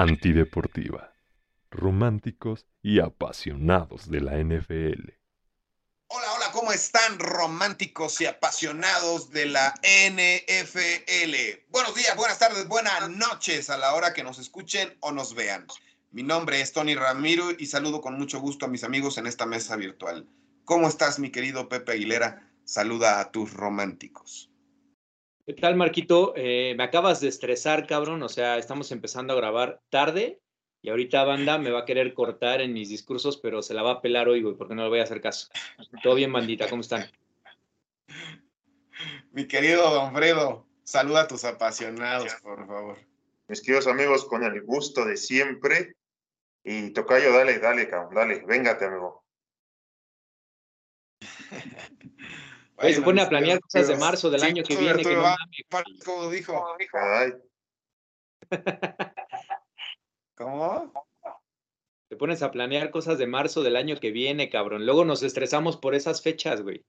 Antideportiva. Románticos y apasionados de la NFL. Hola, hola, ¿cómo están románticos y apasionados de la NFL? Buenos días, buenas tardes, buenas noches a la hora que nos escuchen o nos vean. Mi nombre es Tony Ramiro y saludo con mucho gusto a mis amigos en esta mesa virtual. ¿Cómo estás, mi querido Pepe Aguilera? Saluda a tus románticos. ¿Qué tal, Marquito? Eh, me acabas de estresar, cabrón. O sea, estamos empezando a grabar tarde y ahorita banda me va a querer cortar en mis discursos, pero se la va a pelar hoy, güey, porque no le voy a hacer caso. Todo bien, bandita, ¿cómo están? Mi querido Don Fredo, saluda a tus apasionados, por favor. Mis queridos amigos, con el gusto de siempre. Y Tocayo, dale, dale, cabrón, dale, véngate, amigo. Oye, se pone a planear cosas de marzo del año que viene. Que no va, como dijo. Ay, ¿Cómo? Te pones a planear cosas de marzo del año que viene, cabrón. Luego nos estresamos por esas fechas, güey.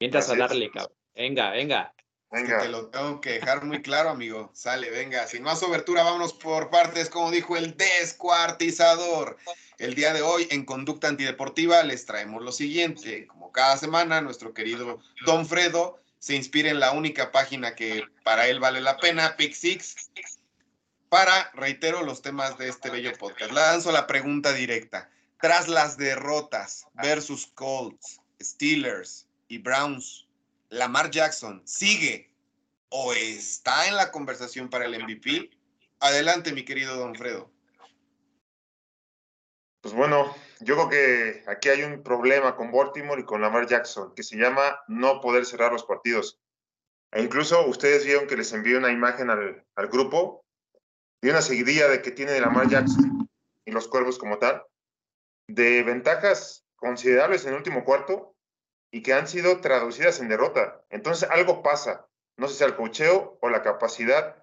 Mientras a Así es. darle, cabrón. Venga, venga. Que venga. te lo tengo que dejar muy claro, amigo. Sale, venga. Sin más obertura, vámonos por partes, como dijo el descuartizador. El día de hoy, en Conducta Antideportiva, les traemos lo siguiente. Como cada semana, nuestro querido Don Fredo se inspira en la única página que para él vale la pena, Pick Six, para, reitero, los temas de este bello podcast. Le lanzo la pregunta directa. Tras las derrotas versus Colts, Steelers y Browns, Lamar Jackson sigue o está en la conversación para el MVP. Adelante, mi querido Don Fredo. Pues bueno, yo creo que aquí hay un problema con Baltimore y con Lamar Jackson, que se llama no poder cerrar los partidos. E incluso ustedes vieron que les envié una imagen al, grupo y una seguidilla de que tiene Lamar Jackson y los cuervos como tal, de ventajas considerables en último cuarto y que han sido traducidas en derrota. Entonces algo pasa, no sé si el cocheo o la capacidad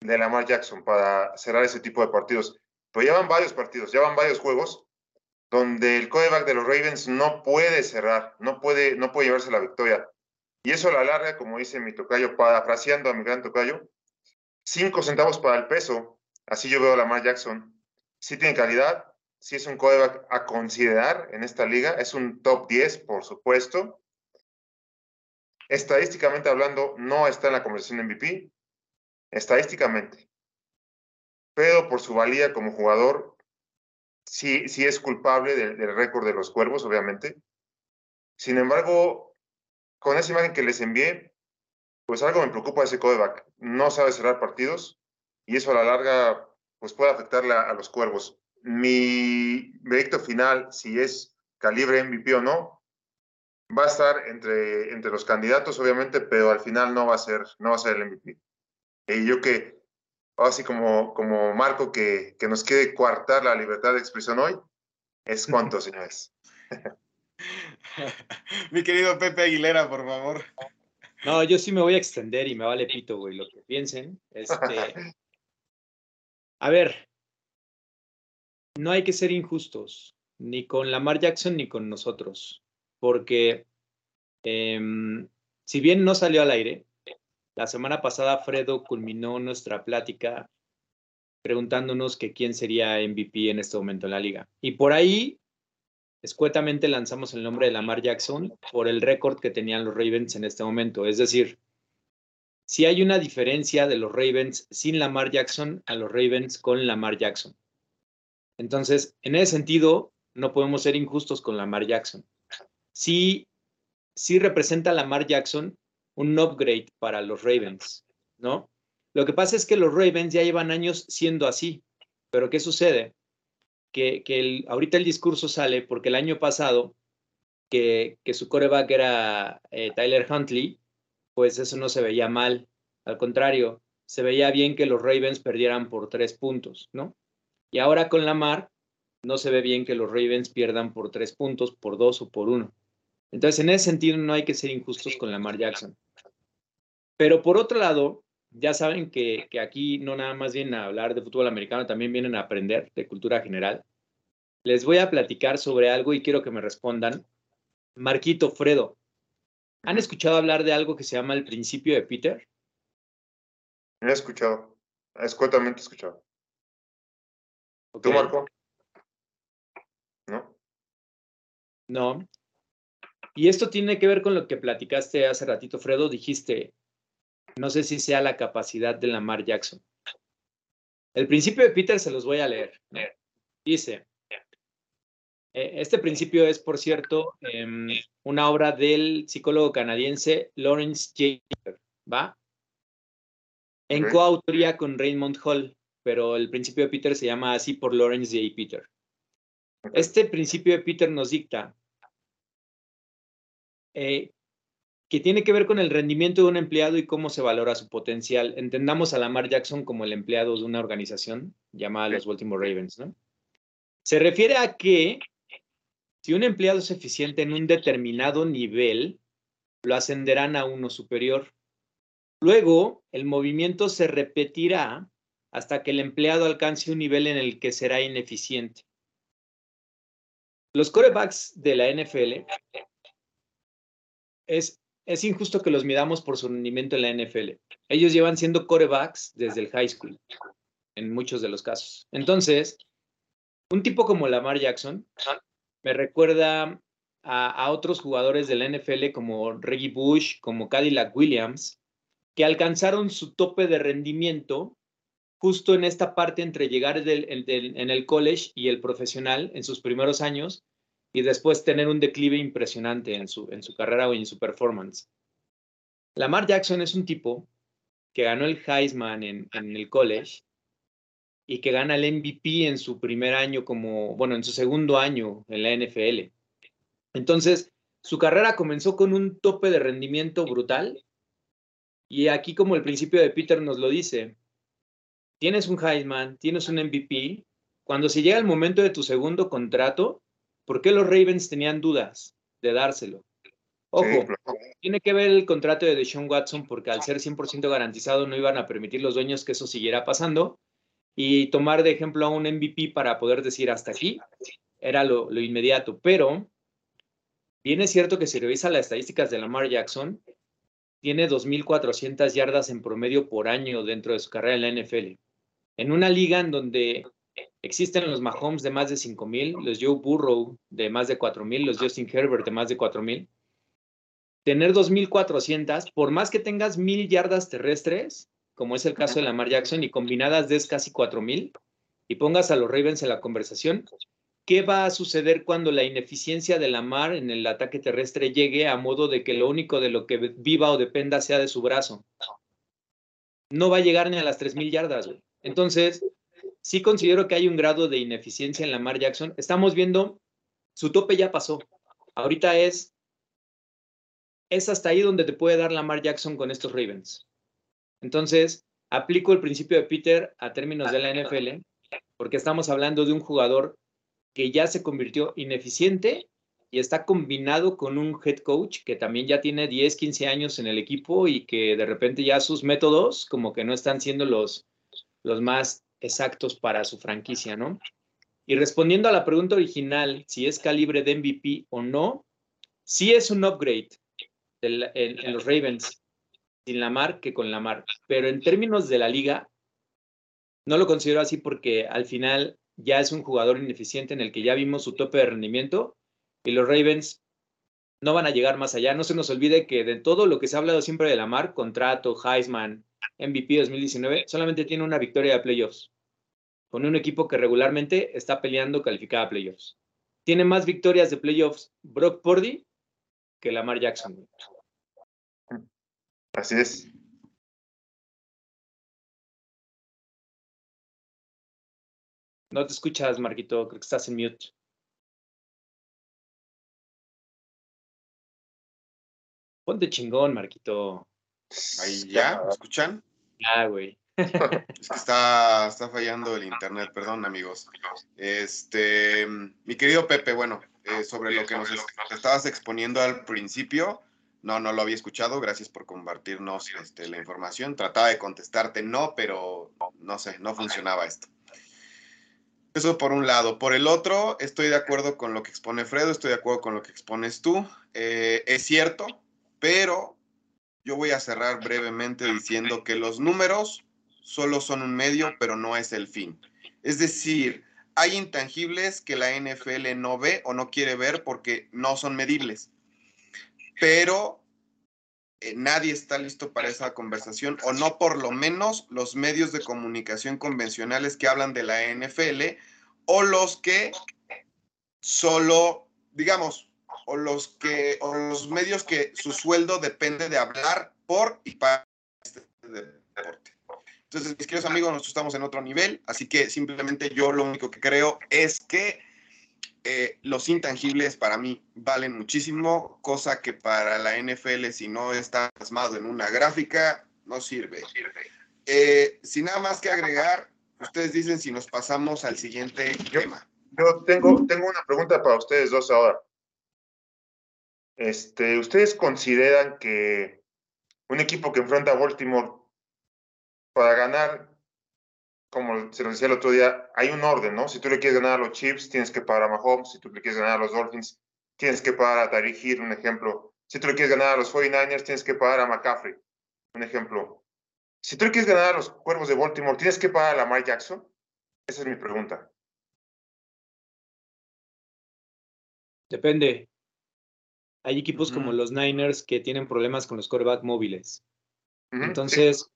de Lamar Jackson para cerrar ese tipo de partidos. Pero ya van varios partidos, ya van varios juegos donde el quarterback de los Ravens no puede cerrar, no puede, no puede llevarse la victoria. Y eso a la larga, como dice mi tocayo, parafraseando a mi gran tocayo, cinco centavos para el peso. Así yo veo a Lamar Jackson. Sí tiene calidad, sí es un quarterback a considerar en esta liga, es un top 10, por supuesto. Estadísticamente hablando, no está en la conversación MVP, estadísticamente. Pero por su valía como jugador, sí, sí es culpable del, récord de los cuervos, obviamente. Sin embargo, con esa imagen que les envié, pues algo me preocupa de ese quarterback. No sabe cerrar partidos y eso a la larga pues puede afectarle a los cuervos. Mi veredicto final, si es calibre MVP o no, va a estar entre, entre los candidatos, obviamente, pero al final no va a ser, no va a ser el MVP. Y yo que, así como, como Marco, que, que nos quiere coartar la libertad de expresión hoy, es cuánto, señores. mi querido Pepe Aguilera, por favor. No, yo sí me voy a extender y me vale pito, güey, lo que piensen. Este, a ver, no hay que ser injustos, ni con Lamar Jackson ni con nosotros, porque em, si bien no salió al aire, la semana pasada Fredo culminó nuestra plática preguntándonos que quién sería MVP en este momento en la liga. Y por ahí, escuetamente lanzamos el nombre de Lamar Jackson por el récord que tenían los Ravens en este momento. Es decir, si hay una diferencia de los Ravens sin Lamar Jackson a los Ravens con Lamar Jackson. Entonces, en ese sentido, no podemos ser injustos con Lamar Jackson. Sí, sí representa Lamar Jackson un upgrade para los Ravens, ¿no? Lo que pasa es que los Ravens ya llevan años siendo así, pero ¿qué sucede? Que, que el, ahorita el discurso sale porque el año pasado, que, que su coreback era eh, Tyler Huntley, pues eso no se veía mal. Al contrario, se veía bien que los Ravens perdieran por tres puntos, ¿no? Y ahora con Lamar, no se ve bien que los Ravens pierdan por tres puntos, por dos o por uno. Entonces, en ese sentido, no hay que ser injustos con Lamar Jackson. Pero por otro lado, ya saben que, que, aquí no nada más vienen a hablar de fútbol americano, también vienen a aprender de cultura general. Les voy a platicar sobre algo y quiero que me respondan. Marquito, Fredo, ¿han escuchado hablar de algo que se llama el principio de Peter? He escuchado, escuetamente escuchado. ¿Tú, Marco? ¿No? No. Y esto tiene que ver con lo que platicaste hace ratito, Fredo. Dijiste, no sé si sea la capacidad de Lamar Jackson. El principio de Peter se los voy a leer. Dice, eh, este principio es, por cierto, em, una obra del psicólogo canadiense Lawrence J. ¿va? En coautoría con Raymond Hall, pero el principio de Peter se llama así por Lawrence J. Peter. Este principio de Peter nos dicta eh, que tiene que ver con el rendimiento de un empleado y cómo se valora su potencial. Entendamos a Lamar Jackson como el empleado de una organización llamada los Baltimore Ravens, ¿no? Se refiere a que si un empleado es eficiente en un determinado nivel, lo ascenderán a uno superior. Luego, el movimiento se repetirá hasta que el empleado alcance un nivel en el que será ineficiente. Los corebacks de la NFL es es injusto que los midamos por su rendimiento en la NFL. Ellos llevan siendo corebacks desde el high school, en muchos de los casos. Entonces, un tipo como Lamar Jackson me recuerda a, otros jugadores de la NFL como Reggie Bush, como Cadillac Williams, que alcanzaron su tope de rendimiento justo en esta parte entre llegar en el college y el profesional en sus primeros años y después tener un declive impresionante en su, en su carrera o en su performance. Lamar Jackson es un tipo que ganó el Heisman en, en el college y que gana el MVP en su primer año como, bueno, en su segundo año en la NFL. Entonces, su carrera comenzó con un tope de rendimiento brutal y aquí como el principio de Peter nos lo dice, tienes un Heisman, tienes un MVP, cuando se llega el momento de tu segundo contrato, ¿Por qué los Ravens tenían dudas de dárselo? Ojo, tiene que ver el contrato de Deshaun Watson porque al ser 100% garantizado no iban a permitir los dueños que eso siguiera pasando y tomar de ejemplo a un MVP para poder decir hasta aquí era lo, inmediato. Pero bien es cierto que si revisa las estadísticas de Lamar Jackson, tiene 2.400 yardas en promedio por año dentro de su carrera en la NFL. En una liga en donde Existen los Mahomes de más de 5000, los Joe Burrow de más de 4000, los Justin Herbert de más de 4000. Tener 2400, por más que tengas mil yardas terrestres, como es el caso de Lamar Jackson, y combinadas des casi 4000, y pongas a los Ravens en la conversación, ¿qué va a suceder cuando la ineficiencia de Lamar en el ataque terrestre llegue a modo de que lo único de lo que viva o dependa sea de su brazo? No va a llegar ni a las 3000 yardas, güey. Entonces, sí considero que hay un grado de ineficiencia en Lamar Jackson. Estamos viendo, su tope ya pasó. Ahorita es, es hasta ahí donde te puede dar Lamar Jackson con estos Ravens. Entonces, aplico el principio de Peter a términos de la NFL, porque estamos hablando de un jugador que ya se convirtió ineficiente y está combinado con un head coach que también ya tiene 10, 15 años en el equipo y que de repente ya sus métodos como que no están siendo los, los más exactos para su franquicia, ¿no? Y respondiendo a la pregunta original, si es calibre de MVP o no, sí es un upgrade en, los Ravens, sin Lamar que con Lamar. Pero en términos de la liga, no lo considero así porque al final ya es un jugador ineficiente en el que ya vimos su tope de rendimiento y los Ravens no van a llegar más allá. No se nos olvide que de todo lo que se ha hablado siempre de Lamar, contrato, Heisman, MVP 2019, solamente tiene una victoria de playoffs con un equipo que regularmente está peleando calificada a playoffs. Tiene más victorias de playoffs Brock Purdy que Lamar Jackson. Así es. No te escuchas, Marquito. Creo que estás en mute. Ponte chingón, Marquito. Ahí ya, ¿me escuchan? Ah, güey. Es que está, está fallando el internet, perdón amigos. Este, mi querido Pepe, bueno, eh, sobre lo que nos estabas exponiendo al principio, no, no lo había escuchado, gracias por compartirnos este, la información. Trataba de contestarte no, pero no sé, no funcionaba esto. Eso por un lado. Por el otro, estoy de acuerdo con lo que expone Fredo, estoy de acuerdo con lo que expones tú. Eh, es cierto, pero yo voy a cerrar brevemente diciendo que los números solo son un medio, pero no es el fin. Es decir, hay intangibles que la NFL no ve o no quiere ver porque no son medibles. Pero eh, nadie está listo para esa conversación, o no por lo menos los medios de comunicación convencionales que hablan de la NFL, o los que solo, digamos, o los que, o los medios que su sueldo depende de hablar por y para este deporte. Entonces, mis queridos amigos, nosotros estamos en otro nivel, así que simplemente yo lo único que creo es que eh, los intangibles para mí valen muchísimo, cosa que para la NFL, si no está plasmado en una gráfica, no sirve. Eh, sin nada más que agregar, ustedes dicen si nos pasamos al siguiente tema. Yo tengo, tengo una pregunta para ustedes dos ahora. Este, ¿Ustedes consideran que un equipo que enfrenta a Baltimore para ganar como se lo decía el otro día, hay un orden, ¿no? Si tú le quieres ganar a los Chiefs, tienes que pagar a Mahomes. Si tú le quieres ganar a los Dolphins, tienes que pagar a Tariq un ejemplo. Si tú le quieres ganar a los 49ers, tienes que pagar a McCaffrey, un ejemplo. Si tú le quieres ganar a los Cuervos de Baltimore, ¿tienes que pagar a Lamar Jackson? Esa es mi pregunta. Depende. Hay equipos como los Niners que tienen problemas con los quarterback móviles. Entonces,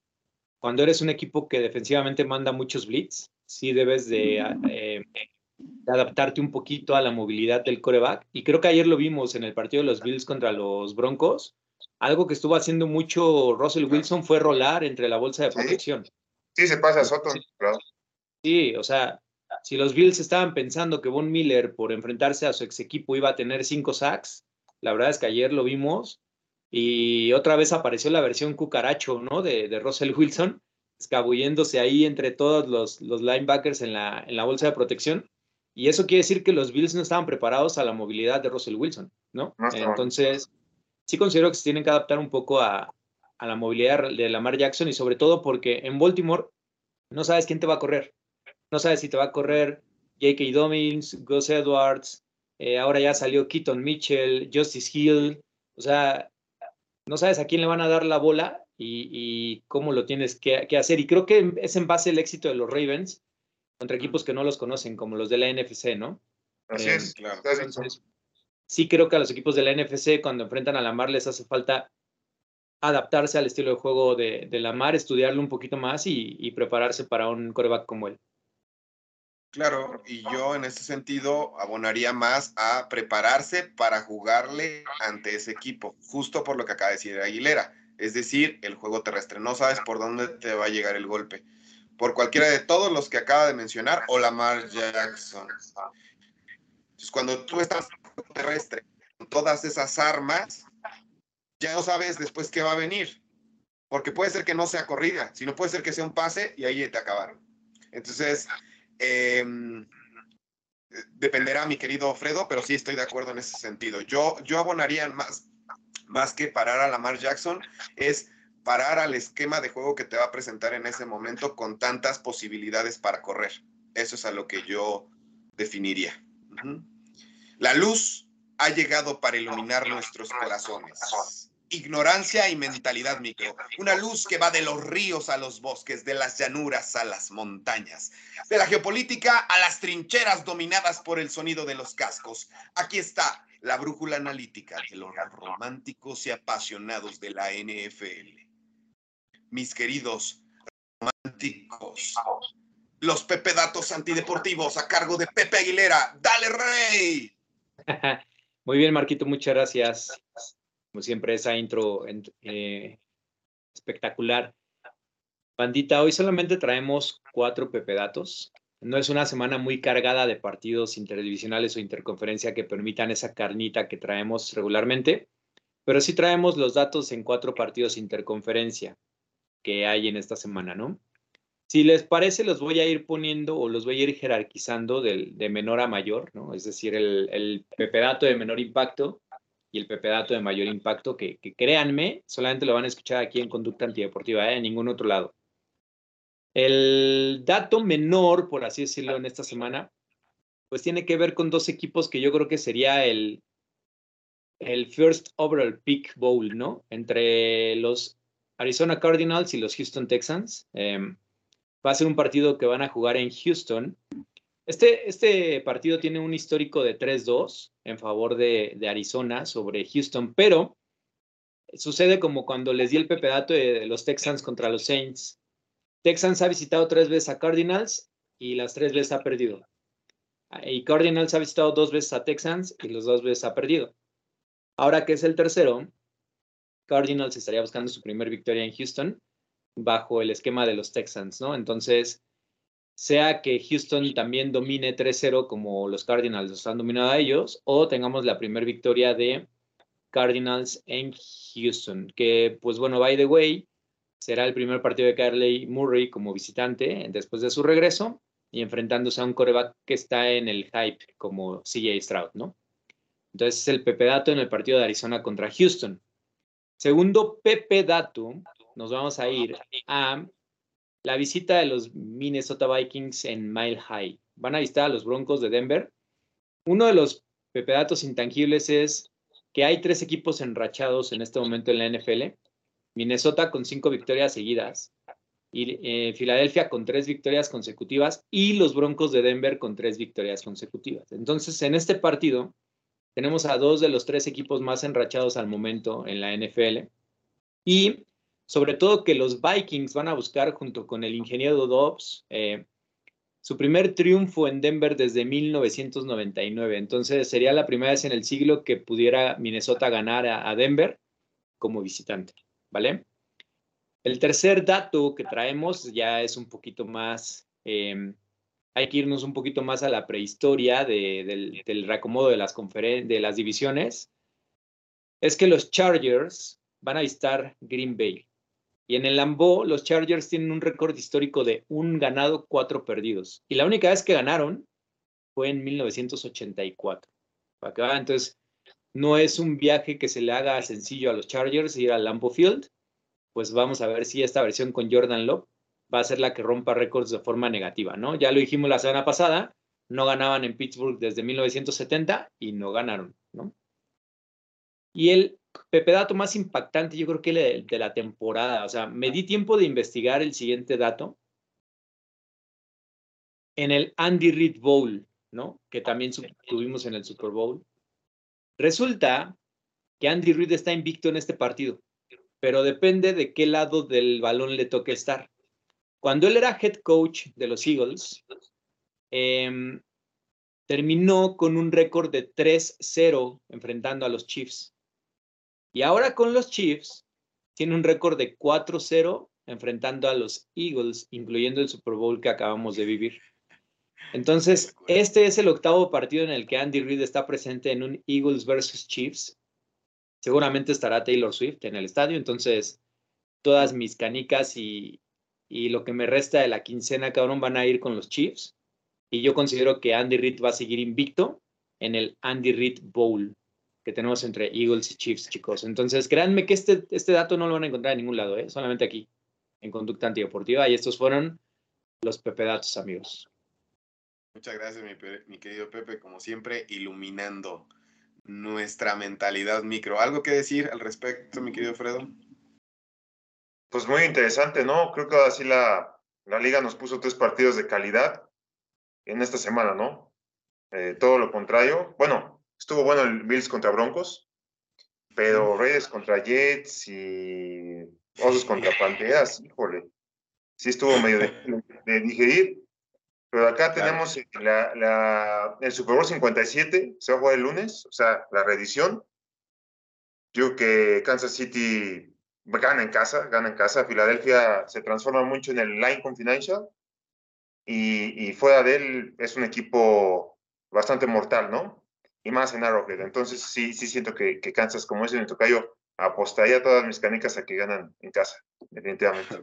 cuando eres un equipo que defensivamente manda muchos blitz, sí debes de, eh, adaptarte un poquito a la movilidad del coreback. Y creo que ayer lo vimos en el partido de los Bills contra los Broncos. Algo que estuvo haciendo mucho Russell Wilson fue rolar entre la bolsa de protección. Sí, se pasa a Soto. Sí, o sea, si los Bills estaban pensando que Von Miller por enfrentarse a su ex equipo iba a tener cinco sacks, la verdad es que ayer lo vimos y otra vez apareció la versión cucaracho, ¿no? De, de Russell Wilson, escabulléndose ahí entre todos los, los linebackers en la, en la bolsa de protección. Y eso quiere decir que los Bills no estaban preparados a la movilidad de Russell Wilson, ¿no? Entonces, sí considero que se tienen que adaptar un poco a, a, la movilidad de Lamar Jackson y sobre todo porque en Baltimore no sabes quién te va a correr. No sabes si te va a correr J.K. Dobbins, Gus Edwards, eh, ahora ya salió Keaton Mitchell, Justice Hill. O sea, no sabes a quién le van a dar la bola y, cómo lo tienes que, hacer. Y creo que es en base al éxito de los Ravens contra equipos que no los conocen, como los de la NFC, ¿no? Así es, em, claro. sí creo que a los equipos de la NFC, cuando enfrentan a la Mar, les hace falta adaptarse al estilo de juego de, de la Mar, estudiarlo un poquito más y, y prepararse para un coreback como él. Claro, y yo en ese sentido abonaría más a prepararse para jugarle ante ese equipo, justo por lo que acaba de decir Aguilera, es decir, el juego terrestre. No sabes por dónde te va a llegar el golpe. Por cualquiera de todos los que acaba de mencionar o Lamar Jackson. Entonces, cuando tú estás terrestre con todas esas armas, ya no sabes después qué va a venir. Porque puede ser que no sea corrida, sino puede ser que sea un pase y ahí te acabaron. Entonces, Em, dependerá, mi querido Fredo, pero sí estoy de acuerdo en ese sentido. Yo, yo abonaría más, más que parar a Lamar Jackson, es parar al esquema de juego que te va a presentar en ese momento con tantas posibilidades para correr. Eso es a lo que yo definiría. La luz ha llegado para iluminar nuestros corazones ignorancia y mentalidad micro. Una luz que va de los ríos a los bosques, de las llanuras a las montañas, de la geopolítica a las trincheras dominadas por el sonido de los cascos. Aquí está la brújula analítica de los románticos y apasionados de la NFL. Mis queridos románticos, los Pepe Datos antideportivos a cargo de Pepe Aguilera. ¡Dale, Rey! Muy bien, Marquito, muchas gracias como siempre, esa intro eh, espectacular. Bandita, hoy solamente traemos cuatro pepedatos. No es una semana muy cargada de partidos interdivisionales o interconferencia que permitan esa carnita que traemos regularmente, pero sí traemos los datos en cuatro partidos interconferencia que hay en esta semana, ¿no? Si les parece, los voy a ir poniendo o los voy a ir jerarquizando de menor a mayor, ¿no? Es decir, el, el pepedato de menor impacto y el pepedato de mayor impacto, que, créanme, solamente lo van a escuchar aquí en Conducta Antideportiva, ¿eh? en ningún otro lado. El dato menor, por así decirlo, en esta semana, pues tiene que ver con dos equipos que yo creo que sería el, el First Overall Pick Bowl, ¿no? Entre los Arizona Cardinals y los Houston Texans. Em, va a ser un partido que van a jugar en Houston. Este, este partido tiene un histórico de 3-2 en favor de, Arizona sobre Houston, pero sucede como cuando les di el pepedato de los Texans contra los Saints. Texans ha visitado tres veces a Cardinals y las tres veces ha perdido. Y Cardinals ha visitado dos veces a Texans y los dos veces ha perdido. Ahora que es el tercero, Cardinals estaría buscando su primer victoria en Houston bajo el esquema de los Texans, ¿no? Entonces, sea que Houston también domine 3-0 como los Cardinals los han dominado a ellos, o tengamos la primera victoria de Cardinals en Houston, que pues bueno, by the way, será el primer partido de Carley Murray como visitante después de su regreso y enfrentándose a un coreback que está en el hype como CJ Stroud, ¿no? Entonces es el Pepe Dato en el partido de Arizona contra Houston. Segundo Pepe Dato, nos vamos a ir a la visita de los Minnesota Vikings en Mile High. Van a visitar a los Broncos de Denver. Uno de los Pepe Datos intangibles es que hay tres equipos enrachados en este momento en la NFL. Minnesota con cinco victorias seguidas, y eh, Filadelfia con tres victorias consecutivas y los Broncos de Denver con tres victorias consecutivas. Entonces, en este partido tenemos a dos de los tres equipos más enrachados al momento en la NFL y sobre todo que los Vikings van a buscar junto con el ingeniero Dobbs eh, su primer triunfo en Denver desde 1999. Entonces sería la primera vez en el siglo que pudiera Minnesota ganar a, Denver como visitante, ¿vale? El tercer dato que traemos ya es un poquito más, em, hay que irnos un poquito más a la prehistoria del, del, reacomodo de las, de las divisiones. Es que los Chargers van a visitar Green Bay. Y en el Lambeau, los Chargers tienen un récord histórico de un ganado, cuatro perdidos. Y la única vez que ganaron fue en 1984. Para entonces, no es un viaje que se le haga sencillo a los Chargers ir al Lambeau Field. Pues vamos a ver si esta versión con Jordan Love va a ser la que rompa récords de forma negativa, ¿no? Ya lo dijimos la semana pasada, no ganaban en Pittsburgh desde 1970 y no ganaron, ¿no? Y el Pepe dato más impactante, yo creo que de, de la temporada. O sea, me di tiempo de investigar el siguiente dato. En el Andy Reid Bowl, ¿no? Que también tuvimos en el Super Bowl. Resulta que Andy Reid está invicto en este partido, pero depende de qué lado del balón le toque estar. Cuando él era head coach de los Eagles, em, terminó con un récord de 3-0 enfrentando a los Chiefs. Y ahora con los Chiefs, tiene un récord de 4-0 enfrentando a los Eagles, incluyendo el Super Bowl que acabamos de vivir. Entonces, este es el octavo partido en el que Andy Reid está presente en un Eagles versus Chiefs. Seguramente estará Taylor Swift en el estadio, entonces todas mis canicas y, y lo que me resta de la quincena, cabrón, van a ir con los Chiefs. Y yo considero que Andy Reid va a seguir invicto en el Andy Reid Bowl que tenemos entre Eagles y Chiefs, chicos. Entonces, créanme que este, este dato no lo van a encontrar en ningún lado, ¿eh? solamente aquí, en Conducta Antideportiva. Y estos fueron los Pepe Datos, amigos. Muchas gracias, mi, querido Pepe, como siempre, iluminando nuestra mentalidad micro. ¿Algo que decir al respecto, mi querido Fredo? Pues muy interesante, ¿no? Creo que así la, la liga nos puso tres partidos de calidad en esta semana, ¿no? Eh, todo lo contrario. Bueno, Estuvo bueno el Bills contra Broncos, pero Reyes contra Jets y Osos contra Panteras, híjole, sí estuvo medio de, digerir. Pero acá tenemos la, la, el Super Bowl 57, se va a jugar el lunes, o sea, la reedición. Yo creo que Kansas City gana en casa, gana en casa. Filadelfia se transforma mucho en el Line Confidential y, y fuera de él es un equipo bastante mortal, ¿no? Y más en Arrowhead. Entonces sí, sí siento que, que Kansas, como en el tocayo, apostaría todas mis canicas a que ganan en casa, definitivamente.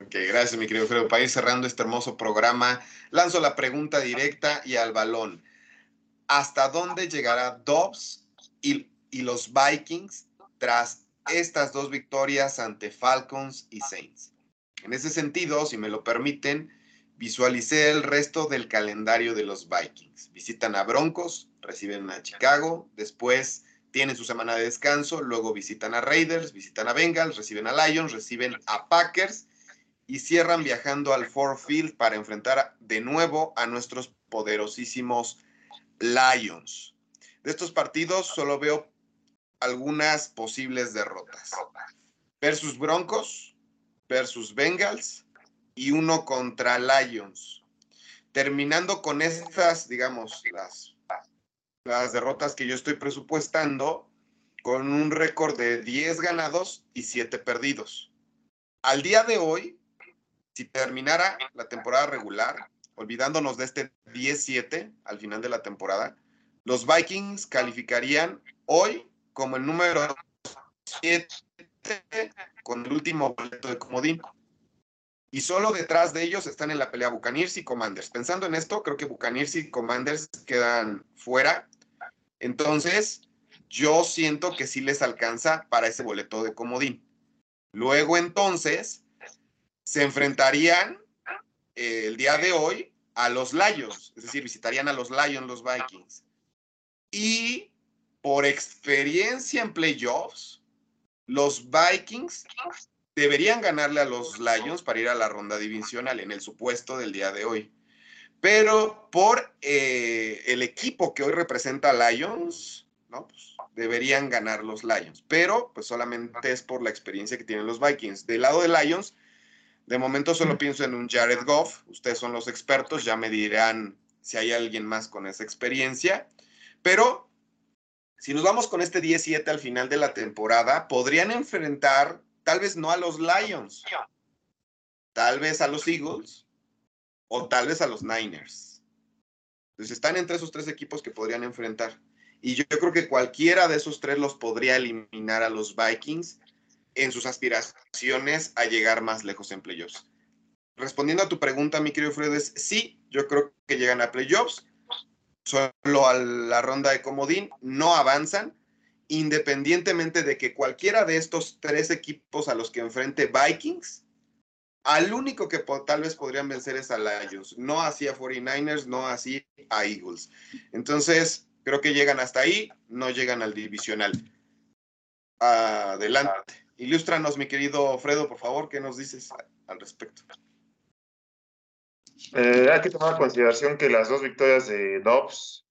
Ok, gracias mi querido Fredo. Para ir cerrando este hermoso programa, lanzo la pregunta directa y al balón. ¿Hasta dónde llegará Dobbs y, y los Vikings tras estas dos victorias ante Falcons y Saints? En ese sentido, si me lo permiten, visualicé el resto del calendario de los Vikings. Visitan a Broncos, reciben a Chicago, después tienen su semana de descanso, luego visitan a Raiders, visitan a Bengals, reciben a Lions, reciben a Packers y cierran viajando al Ford Field para enfrentar de nuevo a nuestros poderosísimos Lions. De estos partidos solo veo algunas posibles derrotas. Versus Broncos, versus Bengals y uno contra Lions. Terminando con estas, digamos, las, las derrotas que yo estoy presupuestando, con un récord de 10 ganados y 7 perdidos. Al día de hoy, si terminara la temporada regular, olvidándonos de este 10-7 al final de la temporada, los Vikings calificarían hoy como el número 7 con el último boleto de comodín. Y solo detrás de ellos están en la pelea Buccaneers y Commanders. Pensando en esto, creo que Buccaneers y Commanders quedan fuera. Entonces, yo siento que sí les alcanza para ese boleto de comodín. Luego entonces se enfrentarían eh, el día de hoy a los Lions, es decir, visitarían a los Lions los Vikings. Y por experiencia en playoffs, los Vikings deberían ganarle a los Lions para ir a la ronda divisional en el supuesto del día de hoy. Pero por eh, el equipo que hoy representa a Lions, ¿no? Pues, deberían ganar los Lions, pero pues solamente es por la experiencia que tienen los Vikings. Del lado de Lions, de momento solo pienso en un Jared Goff, ustedes son los expertos, ya me dirán si hay alguien más con esa experiencia, pero si nos vamos con este 17 al final de la temporada, podrían enfrentar tal vez no a los Lions, tal vez a los Eagles o tal vez a los Niners. Entonces están entre esos tres equipos que podrían enfrentar. Y yo, creo que cualquiera de esos tres los podría eliminar a los Vikings en sus aspiraciones a llegar más lejos en playoffs. Respondiendo a tu pregunta, mi querido Fred, es sí, yo creo que llegan a playoffs, solo a la ronda de comodín, no avanzan, independientemente de que cualquiera de estos tres equipos a los que enfrente Vikings, al único que tal vez podrían vencer es a Lions, no así a 49ers, no así a Eagles. Entonces, Creo que llegan hasta ahí, no llegan al divisional. Adelante. Ilústranos, mi querido Fredo, por favor, ¿qué nos dices al respecto? Eh, hay que tomar en consideración que las dos victorias de Dobbs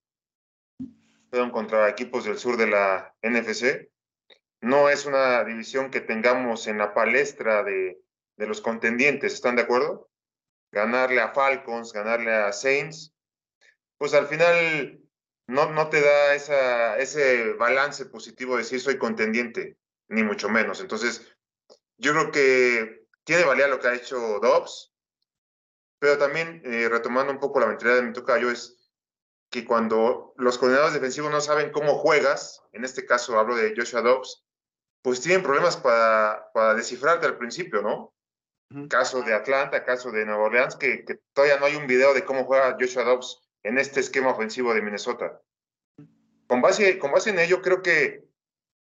contra equipos del sur de la NFC. No es una división que tengamos en la palestra de, de los contendientes, ¿están de acuerdo? Ganarle a Falcons, ganarle a Saints, pues al final no, no te da esa, ese balance positivo de decir soy contendiente, ni mucho menos. Entonces, yo creo que tiene valía lo que ha hecho Dobbs, pero también eh, retomando un poco la mentalidad de mi tocayo es que cuando los coordinadores defensivos no saben cómo juegas, en este caso hablo de Joshua Dobbs, pues tienen problemas para, para descifrarte al principio, ¿no? Caso de Atlanta, caso de Nueva Orleans, que, que, todavía no hay un video de cómo juega Joshua Dobbs en este esquema ofensivo de Minnesota. Con base, con base en ello, creo que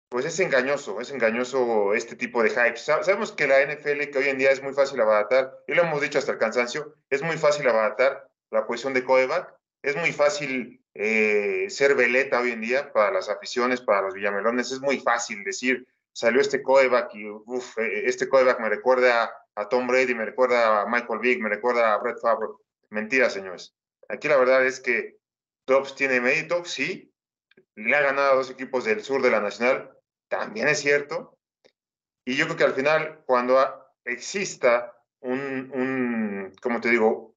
pues es engañoso, es engañoso este tipo de hype. Sabemos que la NFL, que hoy en día es muy fácil abaratar, y lo hemos dicho hasta el cansancio, es muy fácil abaratar la posición de coreback, es muy fácil eh, ser veleta hoy en día para las aficiones, para los villamelones, es muy fácil decir, salió este coreback y eh, este coreback me recuerda a Tom Brady, me recuerda a Michael Vick, me recuerda a Brett Favre. Mentira, señores. Aquí la verdad es que Dobbs tiene mérito, sí, le ha ganado a dos equipos del sur de la Nacional, también es cierto. Y yo creo que al final, cuando exista un, un como te digo,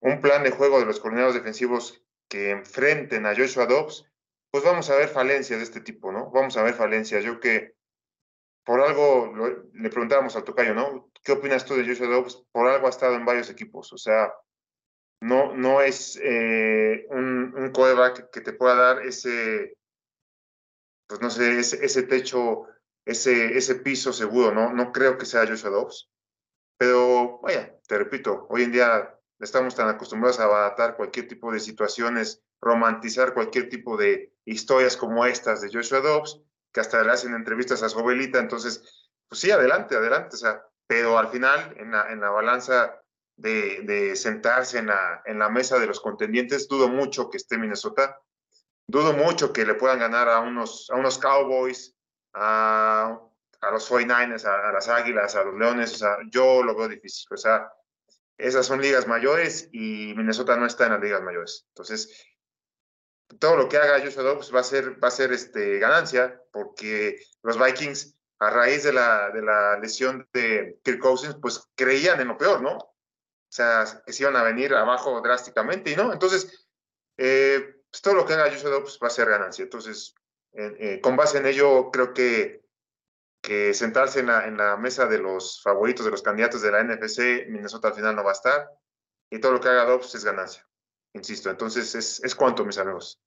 un plan de juego de los coordinados defensivos que enfrenten a Joshua Dobbs, pues vamos a ver falencias de este tipo, ¿no? Vamos a ver falencias. Yo que por algo le preguntábamos al tocayo, ¿no? ¿Qué opinas tú de Joshua Dobbs? Por algo ha estado en varios equipos, o sea, no, no es eh, un, un que te pueda dar ese, pues no sé, ese, techo, ese, ese piso seguro, ¿no? No creo que sea Joshua Dobbs. Pero, vaya, te repito, hoy en día estamos tan acostumbrados a abaratar cualquier tipo de situaciones, romantizar cualquier tipo de historias como estas de Joshua Dobbs, que hasta le hacen entrevistas a su abuelita, entonces, pues sí, adelante, adelante, o sea, pero al final, en la, en la balanza de, sentarse en la, mesa de los contendientes. Dudo mucho que esté Minnesota. Dudo mucho que le puedan ganar a unos, a unos Cowboys, a, a los 49ers, a, a, las Águilas, a los Leones, o sea, yo lo veo difícil. O sea, esas son ligas mayores y Minnesota no está en las ligas mayores. Entonces, todo lo que haga Joshua Dobbs va a ser, va a ser este, ganancia, porque los Vikings, a raíz de la, lesión de Kirk Cousins, pues creían en lo peor, ¿no? O sea, que se iban a venir abajo drásticamente, y no. Entonces, eh, pues todo lo que haga Joshua Dobbs va a ser ganancia. Entonces, eh, con base en ello, creo que, sentarse en la, en la mesa de los favoritos, de los candidatos de la NFC, Minnesota al final no va a estar, y todo lo que haga Dobbs es ganancia. Insisto, entonces es, es cuanto, mis amigos.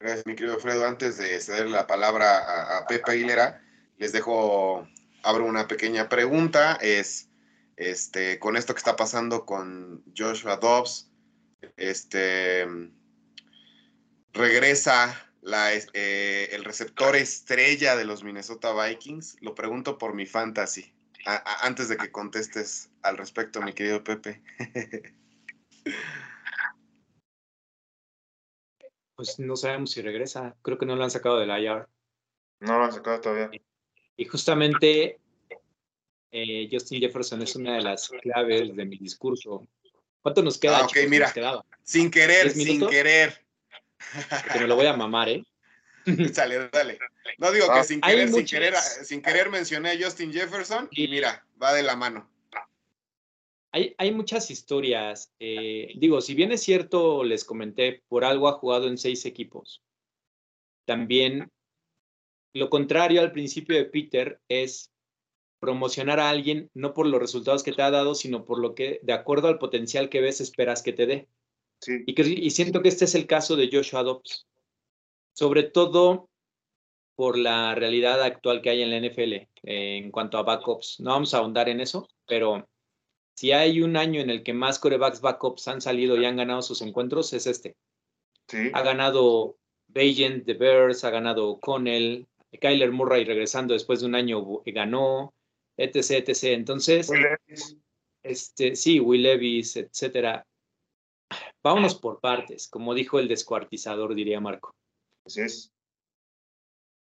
Gracias, mi querido Fredo. Antes de ceder la palabra a, a, Pepe Aguilera, les dejo, abro una pequeña pregunta. Es, este, con esto que está pasando con Joshua Dobbs, este, regresa la, eh, el receptor estrella de los Minnesota Vikings. Lo pregunto por mi fantasy. A, a, antes de que contestes al respecto, mi querido Pepe. Pues no sabemos si regresa. Creo que no lo han sacado del IR. No lo han sacado todavía. Y justamente eh, Justin Jefferson es una de las claves de mi discurso. ¿Cuánto nos queda? Ah, ok, chicos? mira. Sin querer, sin querer. Que me lo voy a mamar, ¿eh? Dale, dale. No digo que sin querer, sin querer, sin querer mencioné a Justin Jefferson y mira, va de la mano. Hay, hay, muchas historias. Eh, digo, si bien es cierto, les comenté, por algo ha jugado en seis equipos. También lo contrario al principio de Peter es promocionar a alguien no por los resultados que te ha dado, sino por lo que, de acuerdo al potencial que ves, esperas que te dé. Sí. Y, que, y siento que este es el caso de Joshua Dobbs. Sobre todo por la realidad actual que hay en la NFL eh, en cuanto a backups. No vamos a ahondar en eso, pero si hay un año en el que más corebacks backups han salido y han ganado sus encuentros, es este. Sí. Ha ganado Bagent de Bears, ha ganado O'Connell, Kyler Murray regresando después de un año ganó, etc, etc. Entonces, Will Levis. este, sí, Will Levis, etcétera. Vámonos por partes, como dijo el descuartizador, diría Marco. Así es.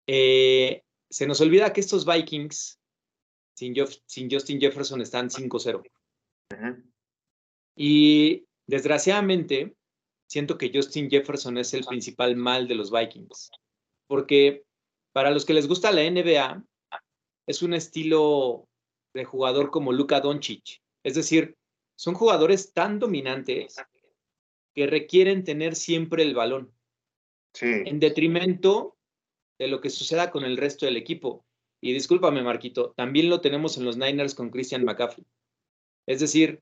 Eh, se nos olvida que estos Vikings sin, sin Justin Jefferson están 5-0. Uh -huh. Y desgraciadamente, siento que Justin Jefferson es el principal mal de los Vikings. Porque para los que les gusta la NBA, es un estilo de jugador como Luka Doncic. Es decir, son jugadores tan dominantes que requieren tener siempre el balón. Sí. En detrimento de lo que suceda con el resto del equipo. Y discúlpame, Marquito, también lo tenemos en los Niners con Christian McCaffrey. Es decir,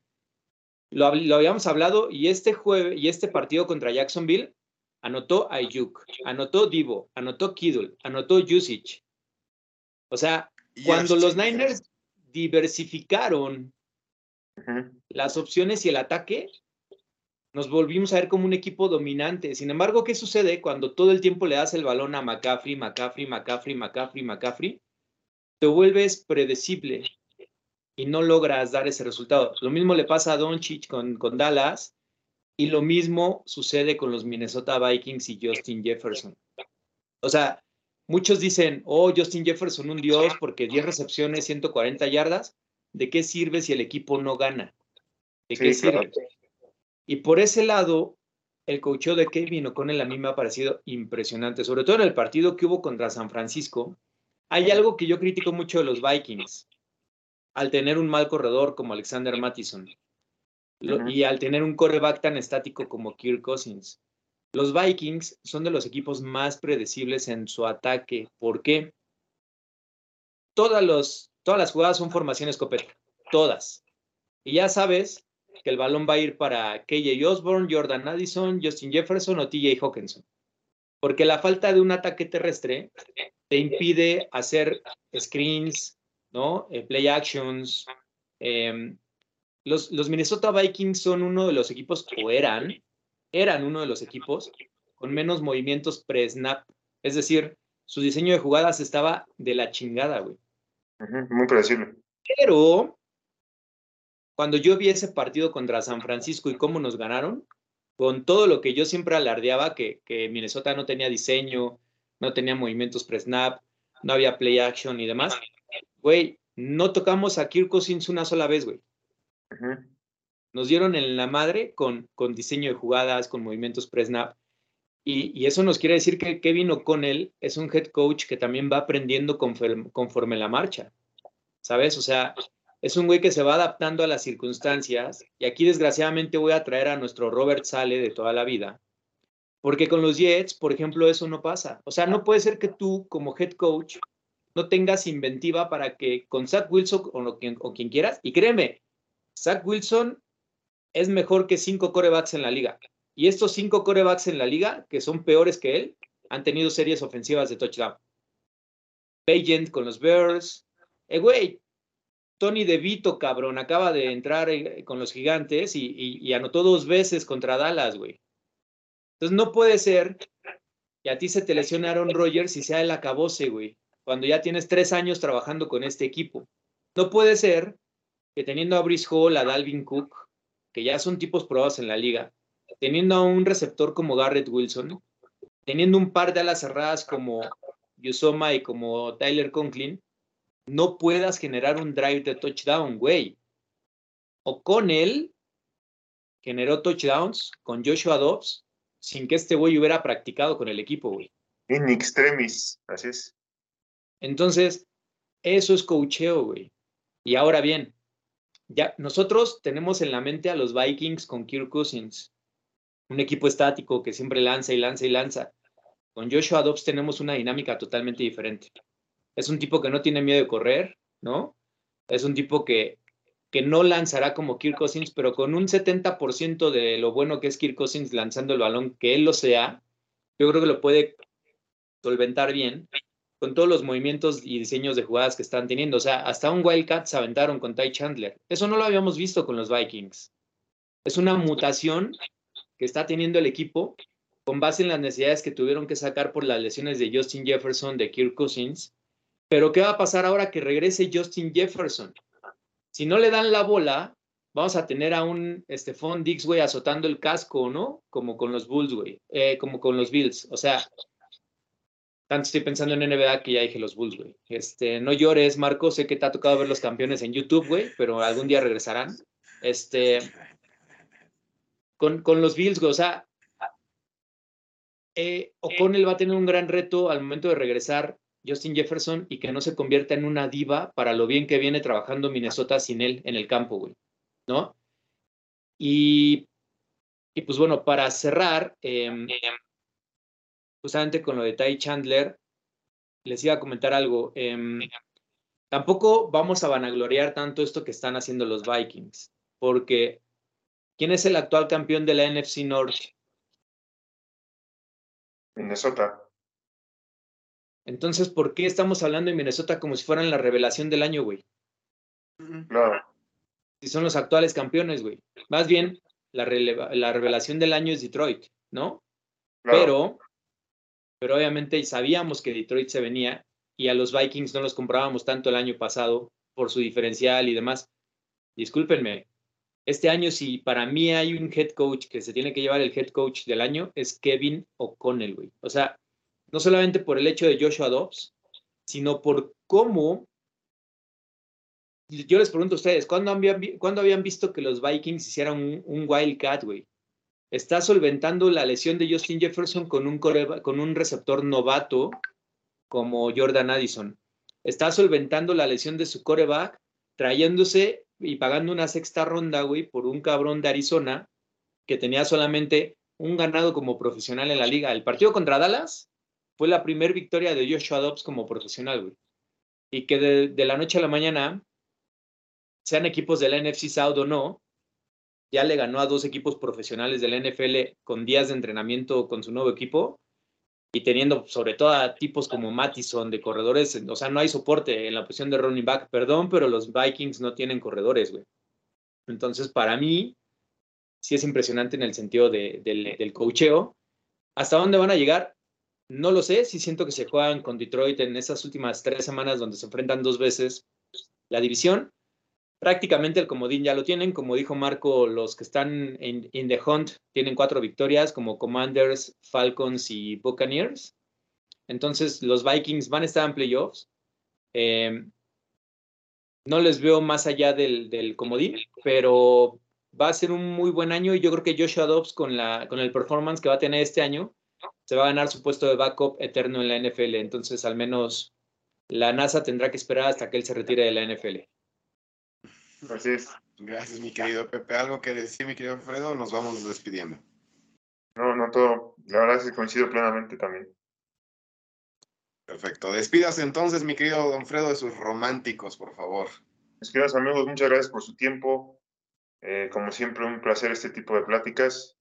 lo, lo, habíamos hablado y este jueves y este partido contra Jacksonville anotó Ayuk, anotó Divo, anotó Kiddle, anotó Usage. O sea, cuando los Niners diversificaron uh -huh. las opciones y el ataque, nos volvimos a ver como un equipo dominante. Sin embargo, ¿qué sucede cuando todo el tiempo le das el balón a McCaffrey, McCaffrey, McCaffrey, McCaffrey, McCaffrey? Te vuelves predecible y no logras dar ese resultado. Lo mismo le pasa a Doncic con, con Dallas y lo mismo sucede con los Minnesota Vikings y Justin Jefferson. O sea, muchos dicen, oh, Justin Jefferson un dios porque 10 recepciones, 140 yardas. ¿De qué sirve si el equipo no gana? ¿De qué sirve? claro. Y por ese lado, el coacheo de Kevin O'Connell a mí me ha parecido impresionante, sobre todo en el partido que hubo contra San Francisco. Hay algo que yo critico mucho de los Vikings, al tener un mal corredor como Alexander Mattison y al tener un coreback tan estático como Kirk Cousins. Los Vikings son de los equipos más predecibles en su ataque. ¿Por qué? Todas, los, todas las jugadas son formación escopeta, todas. Y ya sabes que el balón va a ir para KJ Osborne, Jordan Addison, Justin Jefferson o TJ Hawkinson. Porque la falta de un ataque terrestre te impide hacer screens, ¿no? Eh, play actions. Eh, los, los, Minnesota Vikings son uno de los equipos, o eran, eran uno de los equipos con menos movimientos pre-snap. Es decir, su diseño de jugadas estaba de la chingada, güey. Muy predecible. Pero cuando yo vi ese partido contra San Francisco y cómo nos ganaron, con todo lo que yo siempre alardeaba, que, que Minnesota no tenía diseño, no tenía movimientos pre-snap, no había play action y demás. Güey, no tocamos a Kirk Cousins una sola vez, güey. Nos dieron en la madre con, con diseño de jugadas, con movimientos pre-snap. Y, eso nos quiere decir que Kevin O'Connell es un head coach que también va aprendiendo conforme, conforme la marcha. ¿Sabes? O sea, es un güey que se va adaptando a las circunstancias. Y aquí, desgraciadamente, voy a traer a nuestro Robert Sale de toda la vida. Porque con los Jets, por ejemplo, eso no pasa. O sea, no puede ser que tú, como head coach, no tengas inventiva para que con Zach Wilson o, quien, o quien quieras, y créeme, Zach Wilson es mejor que cinco corebacks en la liga. Y estos cinco corebacks en la liga, que son peores que él, han tenido series ofensivas de touchdown. Pagent con los Bears. Eh, güey, Tony DeVito, cabrón, acaba de entrar eh, con los gigantes y, anotó dos veces contra Dallas, güey. Entonces no puede ser que a ti se te lesione Aaron Rodgers y sea el acabose, güey, cuando ya tienes tres años trabajando con este equipo. No puede ser que teniendo a Brice Hall, a Dalvin Cook, que ya son tipos probados en la liga, teniendo a un receptor como Garrett Wilson, teniendo un par de alas cerradas como Yusoma y como Tyler Conklin, no puedas generar un drive de touchdown, güey. O con él generó touchdowns con Joshua Dobbs sin que este güey hubiera practicado con el equipo, güey. In extremis, así es. Entonces, eso es cocheo, güey. Y ahora bien, ya nosotros tenemos en la mente a los Vikings con Kirk Cousins, un equipo estático que siempre lanza y lanza y lanza. Con Joshua Dobbs tenemos una dinámica totalmente diferente. Es un tipo que no tiene miedo de correr, ¿no? Es un tipo que, que no lanzará como Kirk Cousins, pero con un 70% de lo bueno que es Kirk Cousins lanzando el balón, que él lo sea, yo creo que lo puede solventar bien con todos los movimientos y diseños de jugadas que están teniendo. O sea, hasta un Wildcat se aventaron con Ty Chandler. Eso no lo habíamos visto con los Vikings. Es una mutación que está teniendo el equipo con base en las necesidades que tuvieron que sacar por las lesiones de Justin Jefferson, de Kirk Cousins. Pero ¿qué va a pasar ahora que regrese Justin Jefferson? Si no le dan la bola, vamos a tener a un Stephon Diggs, güey, azotando el casco, ¿no? Como con los Bulls, güey, eh, como con los Bills. O sea, tanto estoy pensando en NBA que ya dije los Bulls, güey. Este, no llores, Marco. Sé que te ha tocado ver los campeones en YouTube, güey, pero algún día regresarán. Este, con, con los Bills, güey, o sea, eh, O'Connell va a tener un gran reto al momento de regresar Justin Jefferson y que no se convierta en una diva para lo bien que viene trabajando Minnesota sin él en el campo, güey, ¿no? Y, y pues bueno, para cerrar, eh, justamente con lo de Ty Chandler, les iba a comentar algo. Em, tampoco vamos a vanagloriar tanto esto que están haciendo los Vikings, porque ¿quién es el actual campeón de la NFC North? Minnesota. Entonces, ¿por qué estamos hablando de Minnesota como si fueran la revelación del año, güey? Claro. Si son los actuales campeones, güey. Más bien, la, la revelación del año es Detroit, ¿no? Pero pero obviamente sabíamos que Detroit se venía y a los Vikings no los comprábamos tanto el año pasado por su diferencial y demás. Discúlpenme, este año si para mí hay un head coach que se tiene que llevar el head coach del año es Kevin O'Connell, güey. O sea, no solamente por el hecho de Joshua Dobbs, sino por cómo yo les pregunto a ustedes, ¿cuándo habían, habían visto que los Vikings hicieran un, Wildcat, güey? está solventando la lesión de Justin Jefferson con un, con un receptor novato como Jordan Addison. Está solventando la lesión de su coreback, trayéndose y pagando una sexta ronda, güey, por un cabrón de Arizona que tenía solamente un ganado como profesional en la liga. El partido contra Dallas fue la primera victoria de Joshua Dobbs como profesional, güey. Y que de, la noche a la mañana, sean equipos de la NFC South o no, ya le ganó a dos equipos profesionales de la NFL con días de entrenamiento con su nuevo equipo y teniendo sobre todo a tipos como Mattison de corredores, o sea, no hay soporte en la posición de running back, perdón, pero los Vikings no tienen corredores, güey. Entonces, para mí, sí es impresionante en el sentido del, del cocheo. ¿Hasta dónde van a llegar? No lo sé, sí siento que se juegan con Detroit en esas últimas tres semanas donde se enfrentan dos veces la división, prácticamente el comodín ya lo tienen. Como dijo Marco, los que están en the hunt tienen cuatro victorias como Commanders, Falcons y Buccaneers. Entonces, los Vikings van a estar en playoffs. Eh, no les veo más allá del, del, comodín, pero va a ser un muy buen año y yo creo que Joshua Dobbs con, la, con el performance que va a tener este año se va a ganar su puesto de backup eterno en la NFL. Entonces, al menos la NASA tendrá que esperar hasta que él se retire de la NFL. Así es. Gracias, mi querido Pepe. ¿Algo que decir, mi querido Alfredo? Nos vamos despidiendo. No, no todo. La verdad es que coincido plenamente también. Perfecto. Despídase entonces, mi querido Don Fredo, de sus románticos, por favor. Mis queridos amigos, muchas gracias por su tiempo. Eh, como siempre, un placer este tipo de pláticas.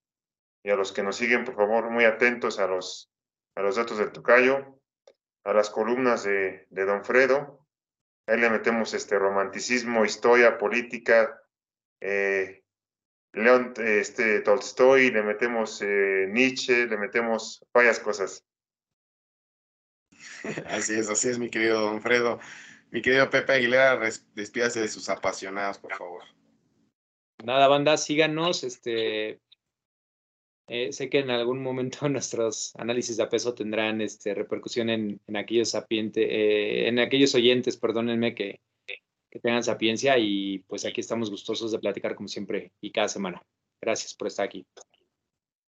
Y a los que nos siguen, por favor, muy atentos a los, a los datos del tocayo, a las columnas de, de Don Fredo. Ahí le metemos este romanticismo, historia, política, eh, León este, Tolstoy, le metemos eh, Nietzsche, le metemos varias cosas. Así es, así es, mi querido Don Fredo. Mi querido Pepe Aguilera, despídase de sus apasionados, por favor. Nada, banda, síganos. Este, eh, sé que en algún momento nuestros análisis de peso tendrán este, repercusión en, en aquellos sapientes, eh, en aquellos oyentes, perdónenme, que, que tengan sapiencia y pues aquí estamos gustosos de platicar como siempre y cada semana. Gracias por estar aquí.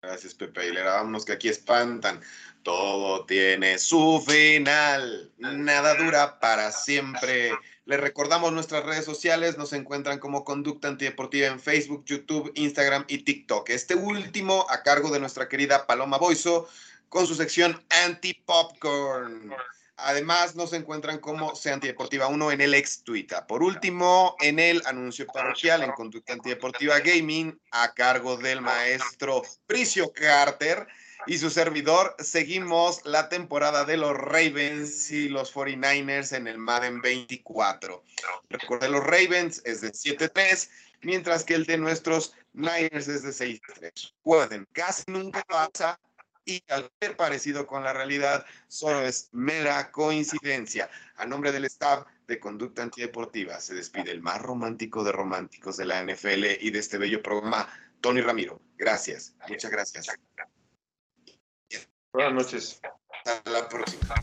Gracias, Pepe Aguilera. Vámonos que aquí espantan. Todo tiene su final. Nada dura para siempre. Les recordamos nuestras redes sociales. Nos encuentran como Conducta Antideportiva en Facebook, YouTube, Instagram y TikTok. Este último a cargo de nuestra querida Paloma Boiso con su sección Anti-Popcorn. Además, nos encuentran como Sea Antideportiva 1 en el ex Twitter. Por último, en el anuncio parroquial en Conducta Antideportiva Gaming, a cargo del maestro Pricio Carter y su servidor, seguimos la temporada de los Ravens y los 49ers en el Madden 24. Recuerden, los Ravens es de 7-3, mientras que el de nuestros Niners es de 6-3. Recuerden, casi nunca pasa y al ser parecido con la realidad, solo es mera coincidencia. A nombre del staff de Conducta Antideportiva se despide el más romántico de románticos de la NFL y de este bello programa, Tony Ramiro. Gracias, muchas gracias. Buenas noches. A la próxima.